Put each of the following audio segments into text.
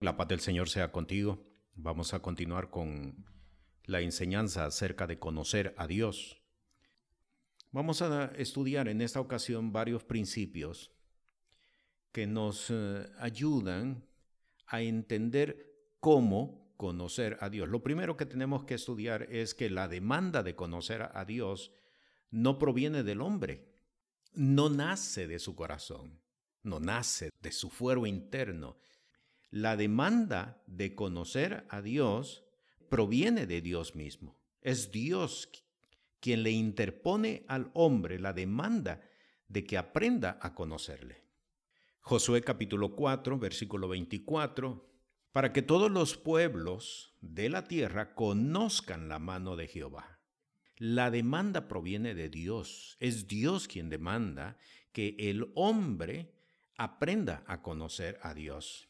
La paz del Señor sea contigo. Vamos a continuar con la enseñanza acerca de conocer a Dios. Vamos a estudiar en esta ocasión varios principios que nos eh, ayudan a entender cómo conocer a Dios. Lo primero que tenemos que estudiar es que la demanda de conocer a Dios no proviene del hombre, no nace de su corazón, no nace de su fuero interno, la demanda de conocer a Dios proviene de Dios mismo. Es Dios quien le interpone al hombre la demanda de que aprenda a conocerle. Josué capítulo 4, versículo 24, para que todos los pueblos de la tierra conozcan la mano de Jehová. La demanda proviene de Dios. Es Dios quien demanda que el hombre aprenda a conocer a Dios.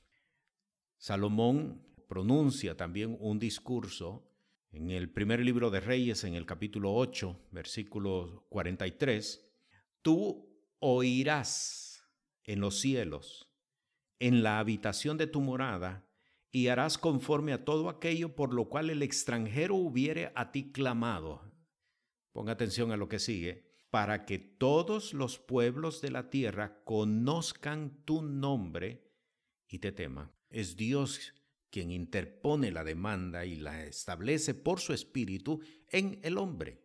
Salomón pronuncia también un discurso en el primer libro de Reyes, en el capítulo 8, versículo 43. Tú oirás en los cielos, en la habitación de tu morada, y harás conforme a todo aquello por lo cual el extranjero hubiere a ti clamado. Ponga atención a lo que sigue. Para que todos los pueblos de la tierra conozcan tu nombre y te teman. Es Dios quien interpone la demanda y la establece por su espíritu en el hombre.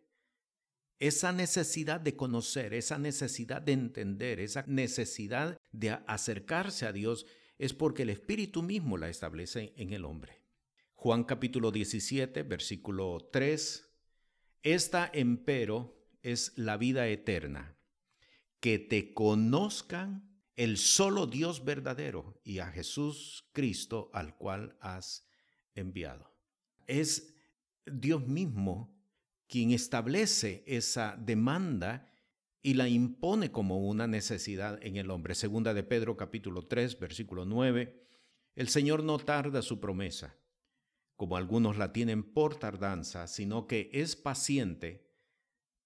Esa necesidad de conocer, esa necesidad de entender, esa necesidad de acercarse a Dios es porque el espíritu mismo la establece en el hombre. Juan capítulo 17, versículo 3. Esta empero es la vida eterna, que te conozcan el solo Dios verdadero y a Jesús Cristo al cual has enviado. Es Dios mismo quien establece esa demanda y la impone como una necesidad en el hombre. Segunda de Pedro capítulo 3 versículo 9. El Señor no tarda su promesa, como algunos la tienen por tardanza, sino que es paciente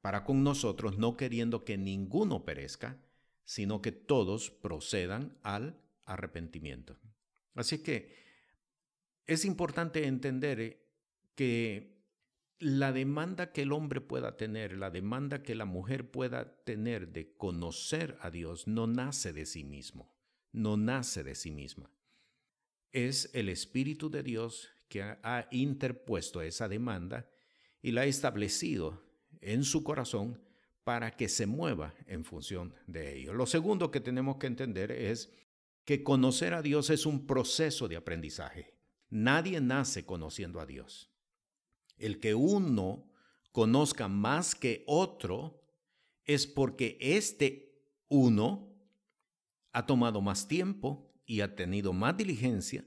para con nosotros, no queriendo que ninguno perezca, sino que todos procedan al arrepentimiento. Así que es importante entender eh, que la demanda que el hombre pueda tener, la demanda que la mujer pueda tener de conocer a Dios, no nace de sí mismo, no nace de sí misma. Es el Espíritu de Dios que ha interpuesto esa demanda y la ha establecido en su corazón para que se mueva en función de ello. Lo segundo que tenemos que entender es que conocer a Dios es un proceso de aprendizaje. Nadie nace conociendo a Dios. El que uno conozca más que otro es porque este uno ha tomado más tiempo y ha tenido más diligencia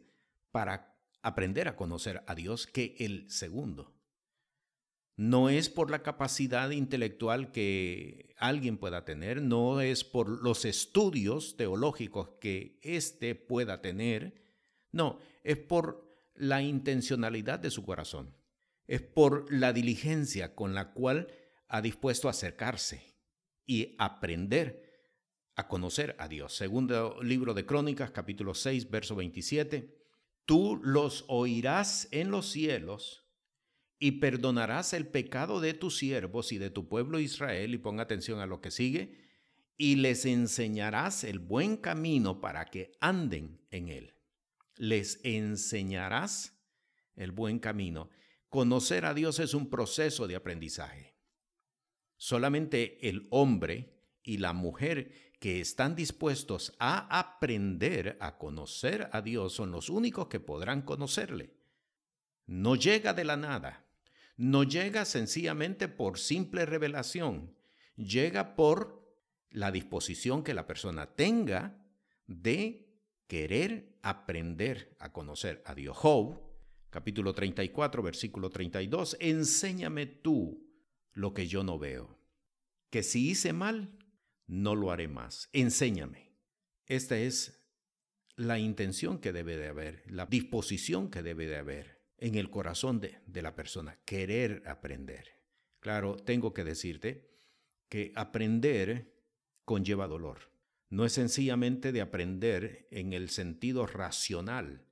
para aprender a conocer a Dios que el segundo. No es por la capacidad intelectual que alguien pueda tener, no es por los estudios teológicos que éste pueda tener, no, es por la intencionalidad de su corazón, es por la diligencia con la cual ha dispuesto a acercarse y aprender a conocer a Dios. Segundo libro de Crónicas, capítulo 6, verso 27. Tú los oirás en los cielos y perdonarás el pecado de tus siervos y de tu pueblo Israel, y ponga atención a lo que sigue, y les enseñarás el buen camino para que anden en él. Les enseñarás el buen camino. Conocer a Dios es un proceso de aprendizaje. Solamente el hombre y la mujer que están dispuestos a aprender a conocer a Dios son los únicos que podrán conocerle. No llega de la nada no llega sencillamente por simple revelación, llega por la disposición que la persona tenga de querer aprender a conocer a Dios. Job, capítulo 34, versículo 32, enséñame tú lo que yo no veo, que si hice mal, no lo haré más. Enséñame. Esta es la intención que debe de haber, la disposición que debe de haber en el corazón de, de la persona, querer aprender. Claro, tengo que decirte que aprender conlleva dolor. No es sencillamente de aprender en el sentido racional.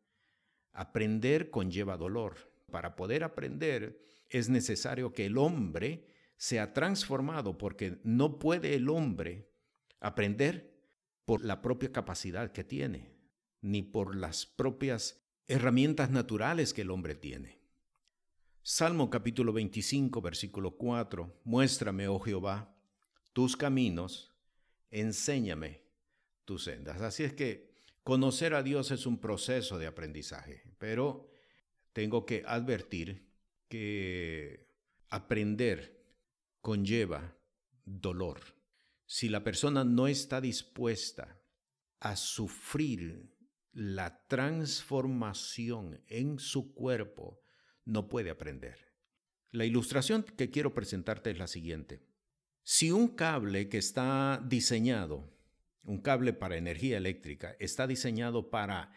Aprender conlleva dolor. Para poder aprender es necesario que el hombre sea transformado porque no puede el hombre aprender por la propia capacidad que tiene, ni por las propias herramientas naturales que el hombre tiene. Salmo capítulo 25, versículo 4, Muéstrame, oh Jehová, tus caminos, enséñame tus sendas. Así es que conocer a Dios es un proceso de aprendizaje, pero tengo que advertir que aprender conlleva dolor. Si la persona no está dispuesta a sufrir la transformación en su cuerpo, no puede aprender. La ilustración que quiero presentarte es la siguiente. Si un cable que está diseñado, un cable para energía eléctrica, está diseñado para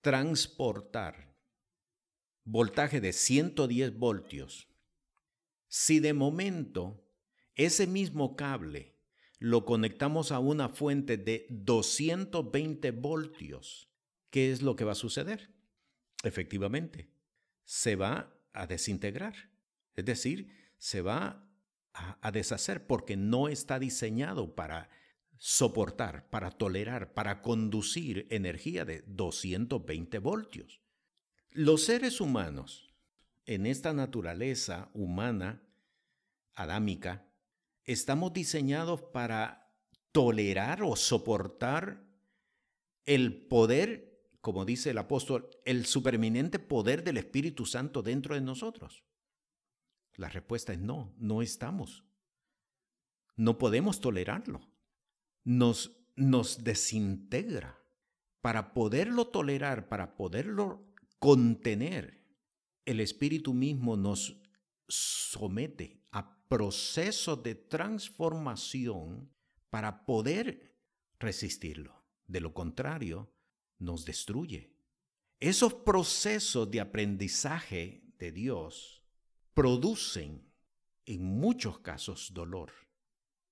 transportar voltaje de 110 voltios, si de momento ese mismo cable lo conectamos a una fuente de 220 voltios, ¿qué es lo que va a suceder? Efectivamente, se va a desintegrar. Es decir, se va a, deshacer porque no está diseñado para soportar, para tolerar, para conducir energía de 220 voltios. Los seres humanos, en esta naturaleza humana, adámica, estamos diseñados para tolerar o soportar el poder, como dice el apóstol, el superminente poder del Espíritu Santo dentro de nosotros. La respuesta es no, no estamos. No podemos tolerarlo. Nos, nos desintegra. Para poderlo tolerar, para poderlo contener, el Espíritu mismo nos somete a procesos de transformación para poder resistirlo. De lo contrario, nos destruye. Esos procesos de aprendizaje de Dios producen en muchos casos dolor.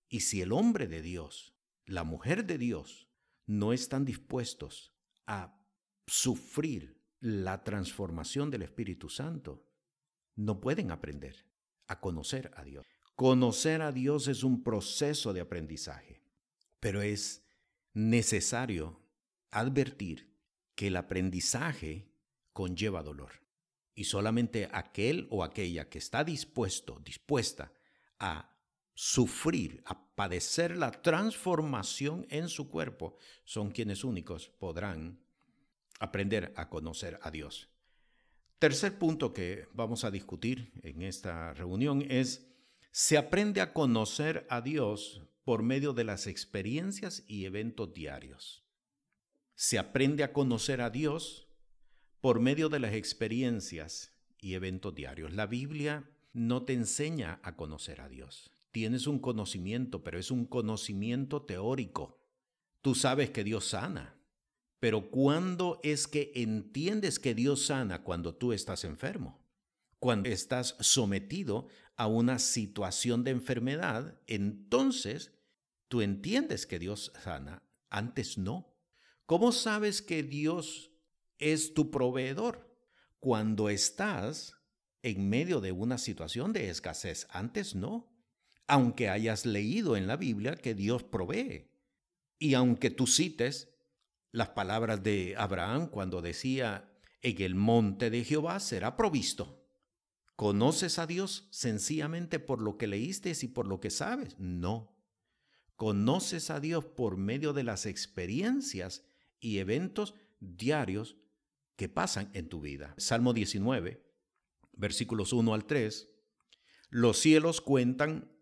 Y si el hombre de Dios, la mujer de Dios, no están dispuestos a sufrir la transformación del Espíritu Santo, no pueden aprender a conocer a Dios. Conocer a Dios es un proceso de aprendizaje, pero es necesario advertir que el aprendizaje conlleva dolor. Y solamente aquel o aquella que está dispuesto, dispuesta a sufrir, a padecer la transformación en su cuerpo, son quienes únicos podrán aprender a conocer a Dios. Tercer punto que vamos a discutir en esta reunión es, se aprende a conocer a Dios por medio de las experiencias y eventos diarios. Se aprende a conocer a Dios por medio de las experiencias y eventos diarios. La Biblia no te enseña a conocer a Dios. Tienes un conocimiento, pero es un conocimiento teórico. Tú sabes que Dios sana, pero ¿cuándo es que entiendes que Dios sana cuando tú estás enfermo? Cuando estás sometido a una situación de enfermedad, entonces tú entiendes que Dios sana, antes no. ¿Cómo sabes que Dios es tu proveedor? Cuando estás en medio de una situación de escasez, antes no. Aunque hayas leído en la Biblia que Dios provee. Y aunque tú cites las palabras de Abraham cuando decía, en el monte de Jehová será provisto. ¿Conoces a Dios sencillamente por lo que leíste y por lo que sabes? No. Conoces a Dios por medio de las experiencias y eventos diarios que pasan en tu vida. Salmo 19, versículos 1 al 3. Los cielos cuentan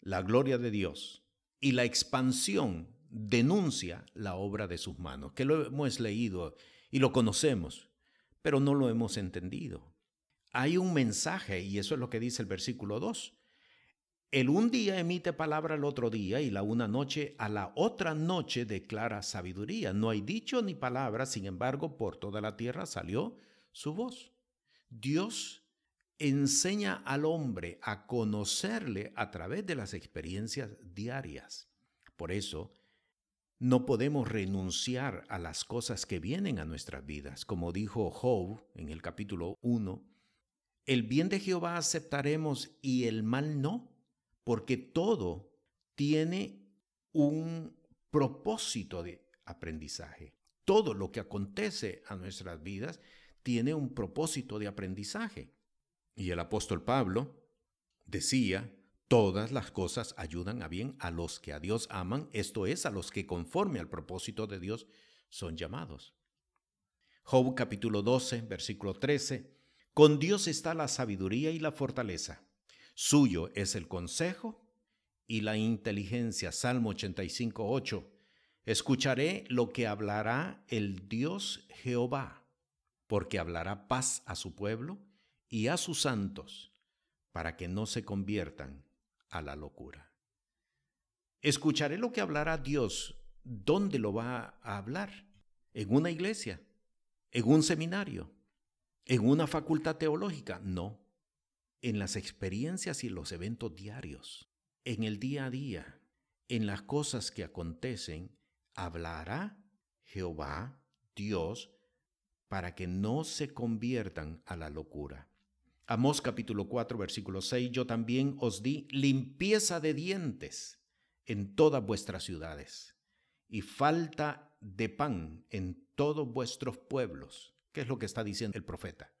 la gloria de Dios y la expansión denuncia la obra de sus manos, que lo hemos leído y lo conocemos, pero no lo hemos entendido. Hay un mensaje, y eso es lo que dice el versículo 2. El un día emite palabra al otro día y la una noche a la otra noche declara sabiduría. No hay dicho ni palabra, sin embargo, por toda la tierra salió su voz. Dios enseña al hombre a conocerle a través de las experiencias diarias. Por eso, no podemos renunciar a las cosas que vienen a nuestras vidas. Como dijo Job en el capítulo 1, el bien de Jehová aceptaremos y el mal no, porque todo tiene un propósito de aprendizaje. Todo lo que acontece a nuestras vidas tiene un propósito de aprendizaje. Y el apóstol Pablo decía, todas las cosas ayudan a bien a los que a Dios aman, esto es, a los que conforme al propósito de Dios son llamados. Job capítulo 12, versículo 13, con Dios está la sabiduría y la fortaleza, suyo es el consejo y la inteligencia. Salmo 85, 8, escucharé lo que hablará el Dios Jehová, porque hablará paz a su pueblo y a sus santos, para que no se conviertan a la locura. Escucharé lo que hablará Dios. ¿Dónde lo va a hablar? ¿En una iglesia? ¿En un seminario? ¿En una facultad teológica? No. En las experiencias y los eventos diarios, en el día a día, en las cosas que acontecen, hablará Jehová, Dios, para que no se conviertan a la locura. Amós capítulo 4, versículo 6, yo también os di limpieza de dientes en todas vuestras ciudades y falta de pan en todos vuestros pueblos. ¿Qué es lo que está diciendo el profeta?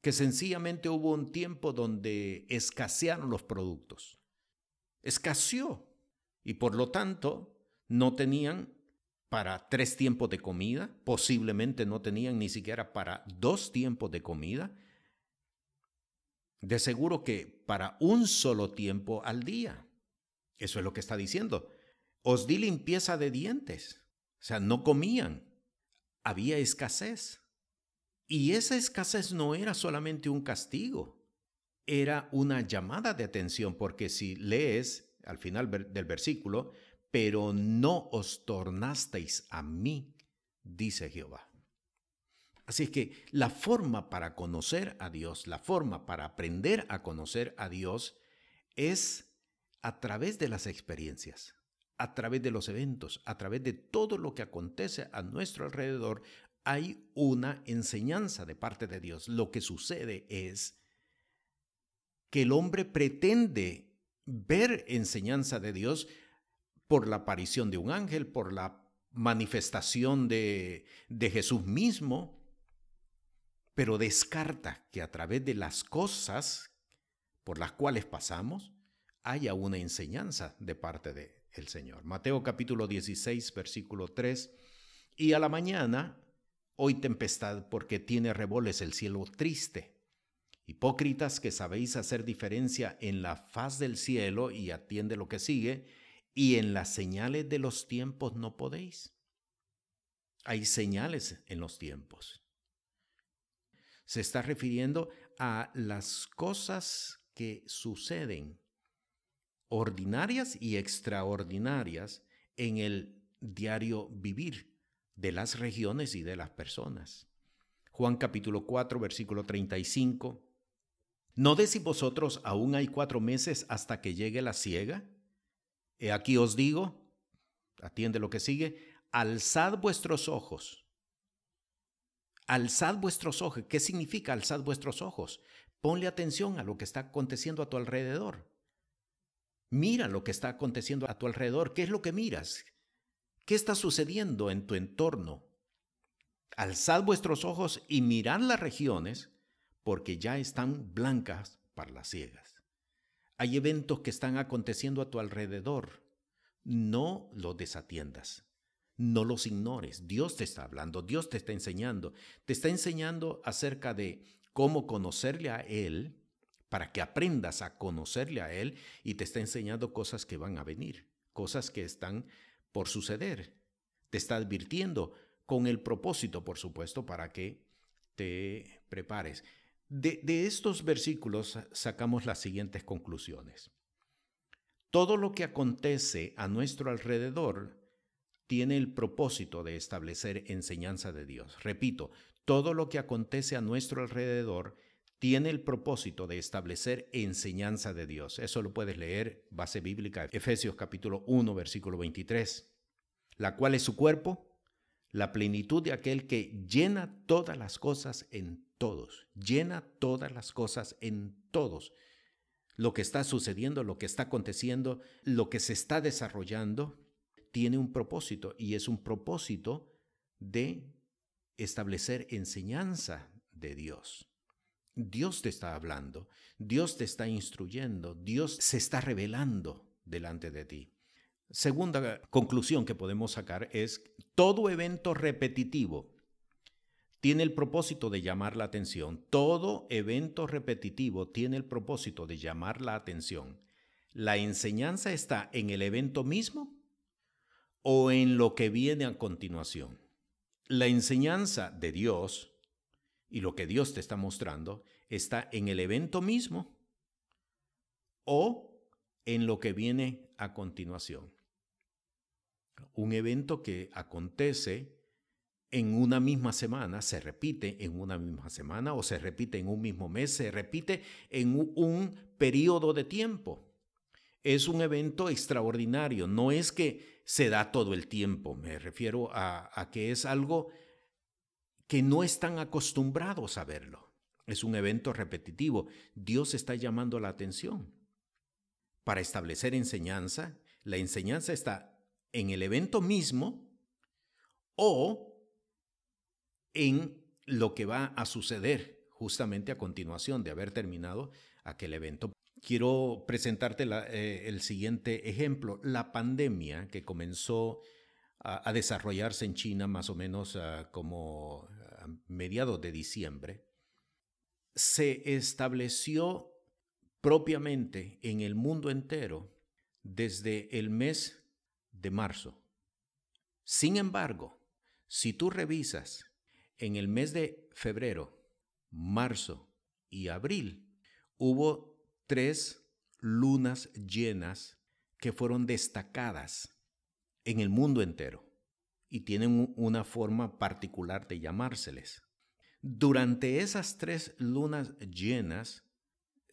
Que sencillamente hubo un tiempo donde escasearon los productos. Escaseó y por lo tanto no tenían para tres tiempos de comida, posiblemente no tenían ni siquiera para dos tiempos de comida, de seguro que para un solo tiempo al día. Eso es lo que está diciendo. Os di limpieza de dientes. O sea, no comían. Había escasez. Y esa escasez no era solamente un castigo, era una llamada de atención, porque si lees al final del versículo, pero no os tornasteis a mí, dice Jehová. Así es que la forma para conocer a Dios, la forma para aprender a conocer a Dios es a través de las experiencias, a través de los eventos, a través de todo lo que acontece a nuestro alrededor, hay una enseñanza de parte de Dios. Lo que sucede es que el hombre pretende ver enseñanza de Dios por la aparición de un ángel, por la manifestación de, de Jesús mismo, pero descarta que a través de las cosas por las cuales pasamos haya una enseñanza de parte del el Señor. Mateo capítulo 16, versículo 3, y a la mañana, hoy tempestad porque tiene reboles el cielo triste. Hipócritas que sabéis hacer diferencia en la faz del cielo y atiende lo que sigue, y en las señales de los tiempos no podéis. Hay señales en los tiempos se está refiriendo a las cosas que suceden, ordinarias y extraordinarias, en el diario vivir de las regiones y de las personas. Juan capítulo 4, versículo 35. ¿No decís vosotros aún hay cuatro meses hasta que llegue la ciega? He aquí os digo, atiende lo que sigue, alzad vuestros ojos Alzad vuestros ojos. ¿Qué significa alzad vuestros ojos? Ponle atención a lo que está aconteciendo a tu alrededor. Mira lo que está aconteciendo a tu alrededor. ¿Qué es lo que miras? ¿Qué está sucediendo en tu entorno? Alzad vuestros ojos y mirad las regiones, porque ya están blancas para las ciegas. Hay eventos que están aconteciendo a tu alrededor. No los desatiendas. No los ignores. Dios te está hablando, Dios te está enseñando. Te está enseñando acerca de cómo conocerle a Él para que aprendas a conocerle a Él y te está enseñando cosas que van a venir, cosas que están por suceder. Te está advirtiendo con el propósito, por supuesto, para que te prepares. De, de estos versículos sacamos las siguientes conclusiones. Todo lo que acontece a nuestro alrededor tiene el propósito de establecer enseñanza de Dios. Repito, todo lo que acontece a nuestro alrededor tiene el propósito de establecer enseñanza de Dios. Eso lo puedes leer, base bíblica, Efesios capítulo 1, versículo 23. la cual es su cuerpo, la plenitud de aquel que llena todas las cosas en todos, llena todas las cosas en todos. Lo que está sucediendo, lo que está aconteciendo, lo que se está desarrollando, tiene un propósito y es un propósito de establecer enseñanza de Dios. Dios te está hablando, Dios te está instruyendo, Dios se está revelando delante de ti. Segunda conclusión que podemos sacar es todo evento repetitivo tiene el propósito de llamar la atención. Todo evento repetitivo tiene el propósito de llamar la atención. ¿La enseñanza está en el evento mismo o en lo que viene a continuación? La enseñanza de Dios y lo que Dios te está mostrando está en el evento mismo o en lo que viene a continuación. Un evento que acontece en una misma semana, se repite en una misma semana o se repite en un mismo mes, se repite en un, periodo de tiempo. Es un evento extraordinario, no es que se da todo el tiempo, me refiero a, a que es algo que no están acostumbrados a verlo. Es un evento repetitivo. Dios está llamando la atención. Para establecer enseñanza, la enseñanza está en el evento mismo o en lo que va a suceder justamente a continuación de haber terminado aquel evento. Quiero presentarte eh, el siguiente ejemplo. La pandemia que comenzó a, desarrollarse en China más o menos ah, como mediados de diciembre, se estableció propiamente en el mundo entero desde el mes de marzo. Sin embargo, si tú revisas en el mes de febrero, marzo y abril hubo tres lunas llenas que fueron destacadas en el mundo entero y tienen una forma particular de llamárseles. Durante esas tres lunas llenas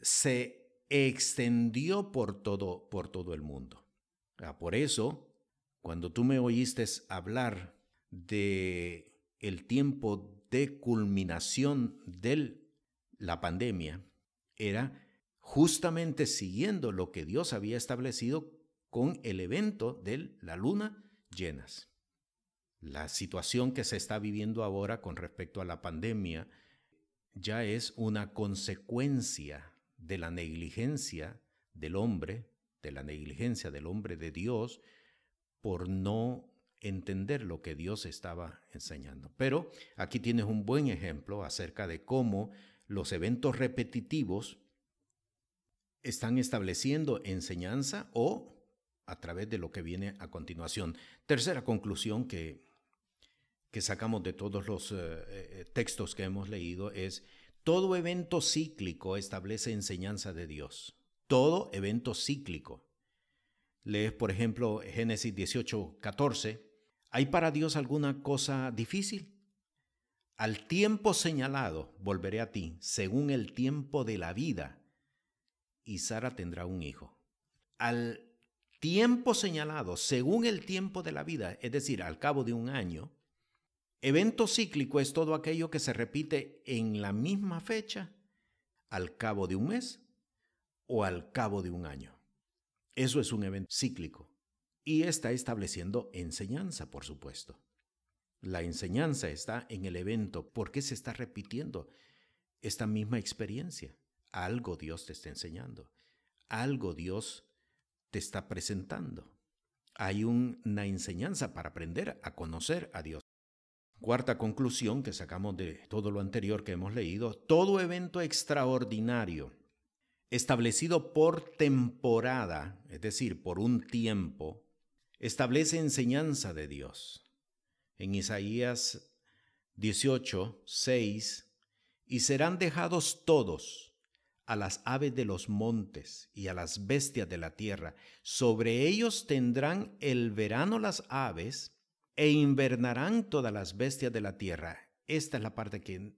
se extendió por todo, por todo el mundo. Por eso, cuando tú me oíste hablar de el tiempo de culminación de la pandemia era justamente siguiendo lo que Dios había establecido con el evento de la luna llenas. La situación que se está viviendo ahora con respecto a la pandemia ya es una consecuencia de la negligencia del hombre, de la negligencia del hombre de Dios, por no entender lo que Dios estaba enseñando. Pero aquí tienes un buen ejemplo acerca de cómo los eventos repetitivos están estableciendo enseñanza o a través de lo que viene a continuación. Tercera conclusión que, que sacamos de todos los eh, eh, textos que hemos leído es, todo evento cíclico establece enseñanza de Dios. Todo evento cíclico. Lees, por ejemplo, Génesis 18, 14. ¿Hay para Dios alguna cosa difícil? Al tiempo señalado volveré a ti, según el tiempo de la vida, y Sara tendrá un hijo. Al tiempo señalado, según el tiempo de la vida, es decir, al cabo de un año, evento cíclico es todo aquello que se repite en la misma fecha, al cabo de un mes o al cabo de un año. Eso es un evento cíclico y está estableciendo enseñanza, por supuesto. La enseñanza está en el evento. ¿Por qué se está repitiendo esta misma experiencia? Algo Dios te está enseñando. Algo Dios te está presentando. Hay una enseñanza para aprender a conocer a Dios. Cuarta conclusión que sacamos de todo lo anterior que hemos leído, todo evento extraordinario establecido por temporada, es decir, por un tiempo, establece enseñanza de Dios. En Isaías 18, 6, y serán dejados todos a las aves de los montes y a las bestias de la tierra. Sobre ellos tendrán el verano las aves e invernarán todas las bestias de la tierra. Esta es la parte que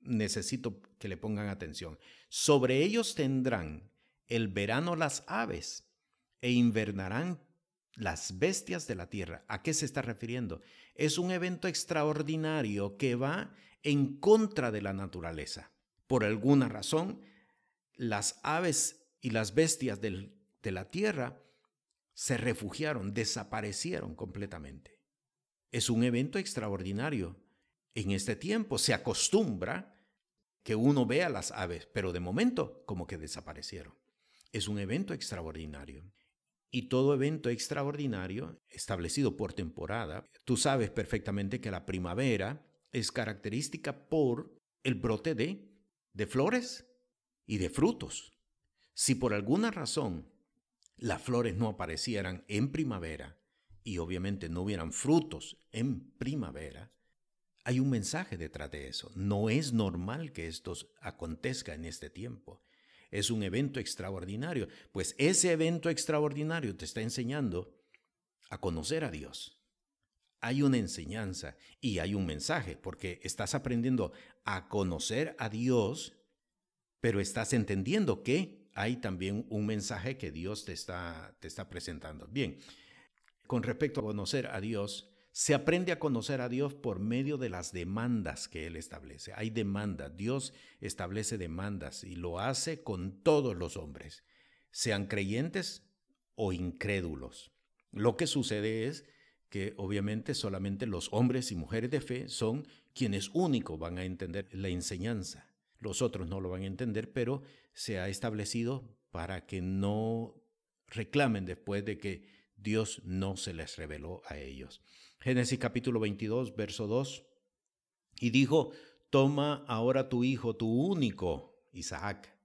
necesito que le pongan atención. Sobre ellos tendrán el verano las aves e invernarán las bestias de la tierra. ¿A qué se está refiriendo? Es un evento extraordinario que va en contra de la naturaleza. Por alguna razón, las aves y las bestias de la tierra se refugiaron, desaparecieron completamente. Es un evento extraordinario. En este tiempo se acostumbra que uno vea las aves, pero de momento como que desaparecieron. Es un evento extraordinario. Y todo evento extraordinario establecido por temporada, tú sabes perfectamente que la primavera es característica por el brote de, de flores y de frutos. Si por alguna razón las flores no aparecieran en primavera y obviamente no hubieran frutos en primavera, hay un mensaje detrás de eso. No es normal que esto acontezca en este tiempo es un evento extraordinario, pues ese evento extraordinario te está enseñando a conocer a Dios. Hay una enseñanza y hay un mensaje, porque estás aprendiendo a conocer a Dios, pero estás entendiendo que hay también un mensaje que Dios te está, te está presentando. Bien, con respecto a conocer a Dios, se aprende a conocer a Dios por medio de las demandas que Él establece. Hay demandas. Dios establece demandas y lo hace con todos los hombres, sean creyentes o incrédulos. Lo que sucede es que obviamente solamente los hombres y mujeres de fe son quienes únicos van a entender la enseñanza. Los otros no lo van a entender, pero se ha establecido para que no reclamen después de que Dios no se les reveló a ellos. Génesis capítulo 22, verso 2. Y dijo, toma ahora tu hijo, tu único, Isaac,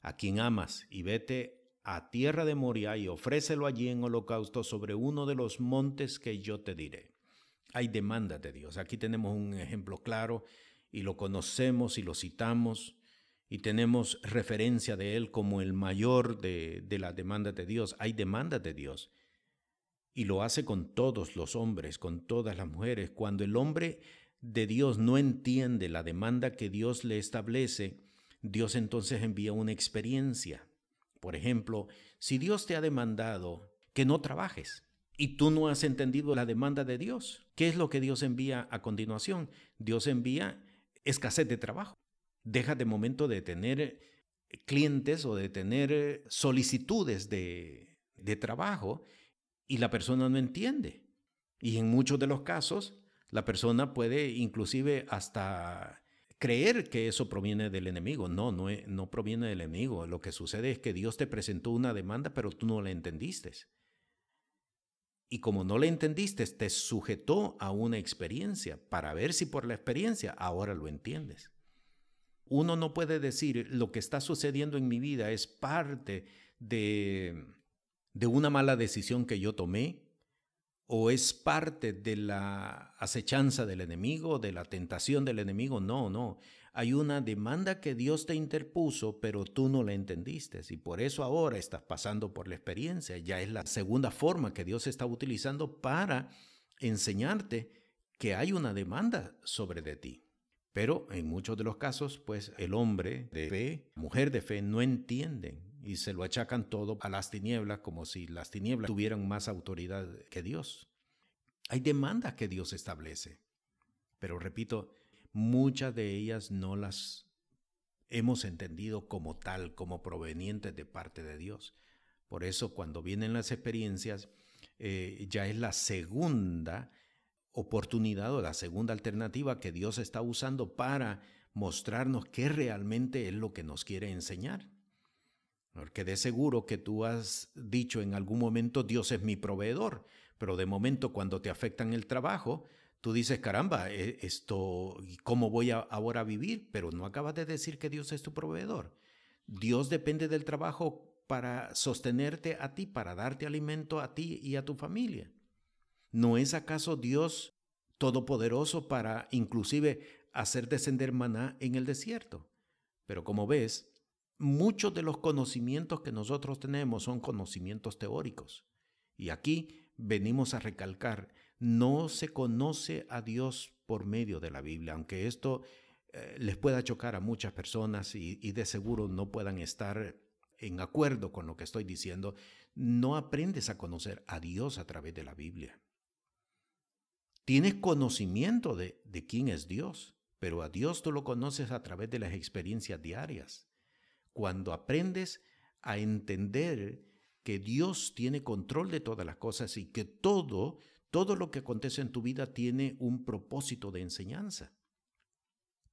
a quien amas, y vete a tierra de Moria y ofrécelo allí en holocausto sobre uno de los montes que yo te diré. Hay demanda de Dios. Aquí tenemos un ejemplo claro y lo conocemos y lo citamos y tenemos referencia de él como el mayor de, de la demanda de Dios. Hay demanda de Dios y lo hace con todos los hombres, con todas las mujeres. Cuando el hombre de Dios no entiende la demanda que Dios le establece, Dios entonces envía una experiencia. Por ejemplo, si Dios te ha demandado que no trabajes y tú no has entendido la demanda de Dios, ¿qué es lo que Dios envía a continuación? Dios envía escasez de trabajo. Deja de momento de tener clientes o de tener solicitudes de, de trabajo y la persona no entiende. Y en muchos de los casos, la persona puede inclusive hasta creer que eso proviene del enemigo. No, no, no proviene del enemigo. Lo que sucede es que Dios te presentó una demanda, pero tú no la entendiste. Y como no la entendiste, te sujetó a una experiencia para ver si por la experiencia ahora lo entiendes. Uno no puede decir lo que está sucediendo en mi vida es parte de de una mala decisión que yo tomé? ¿O es parte de la acechanza del enemigo, de la tentación del enemigo? No, no. Hay una demanda que Dios te interpuso, pero tú no la entendiste. Y por eso ahora estás pasando por la experiencia. Ya es la segunda forma que Dios está utilizando para enseñarte que hay una demanda sobre de ti. Pero en muchos de los casos, pues el hombre de fe, mujer de fe, no entienden y se lo achacan todo a las tinieblas como si las tinieblas tuvieran más autoridad que Dios. Hay demandas que Dios establece, pero repito, muchas de ellas no las hemos entendido como tal, como provenientes de parte de Dios. Por eso cuando vienen las experiencias, eh, ya es la segunda oportunidad o la segunda alternativa que Dios está usando para mostrarnos qué realmente es lo que nos quiere enseñar. Porque de seguro que tú has dicho en algún momento, Dios es mi proveedor, pero de momento cuando te afectan el trabajo, tú dices, caramba, e, esto, ¿cómo voy a ahora a vivir? Pero no acabas de decir que Dios es tu proveedor. Dios depende del trabajo para sostenerte a ti, para darte alimento a ti y a tu familia. ¿No es acaso Dios todopoderoso para inclusive hacer descender maná en el desierto? Pero como ves, muchos de los conocimientos que nosotros tenemos son conocimientos teóricos. Y aquí venimos a recalcar, no se conoce a Dios por medio de la Biblia, aunque esto eh, les pueda chocar a muchas personas y, y de seguro no puedan estar en acuerdo con lo que estoy diciendo, no aprendes a conocer a Dios a través de la Biblia. Tienes conocimiento de, de quién es Dios, pero a Dios tú lo conoces a través de las experiencias diarias. Cuando aprendes a entender que Dios tiene control de todas las cosas y que todo, todo lo que acontece en tu vida tiene un propósito de enseñanza.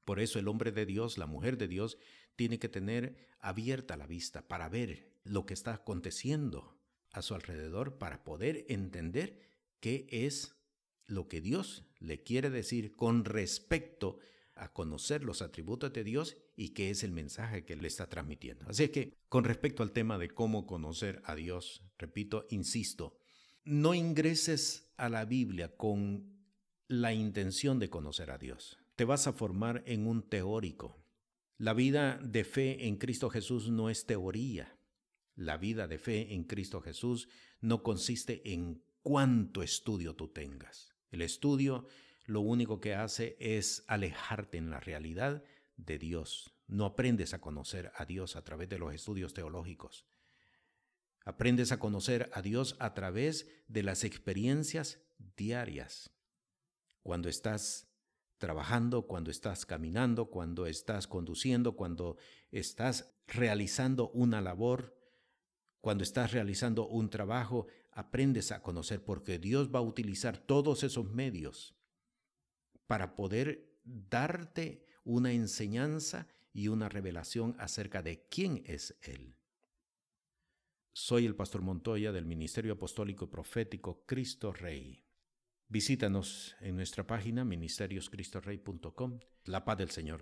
Por eso el hombre de Dios, la mujer de Dios, tiene que tener abierta la vista para ver lo que está aconteciendo a su alrededor, para poder entender qué es lo que Dios le quiere decir con respecto a conocer los atributos de Dios y qué es el mensaje que le está transmitiendo. Así que, con respecto al tema de cómo conocer a Dios, repito, insisto, no ingreses a la Biblia con la intención de conocer a Dios. Te vas a formar en un teórico. La vida de fe en Cristo Jesús no es teoría. La vida de fe en Cristo Jesús no consiste en cuánto estudio tú tengas. El estudio lo único que hace es alejarte en la realidad de Dios. No aprendes a conocer a Dios a través de los estudios teológicos. Aprendes a conocer a Dios a través de las experiencias diarias. Cuando estás trabajando, cuando estás caminando, cuando estás conduciendo, cuando estás realizando una labor, cuando estás realizando un trabajo, aprendes a conocer porque Dios va a utilizar todos esos medios para poder darte una enseñanza y una revelación acerca de quién es Él. Soy el pastor Montoya del Ministerio Apostólico Profético Cristo Rey. Visítanos en nuestra página ministerioscristorrey.com. La paz del Señor.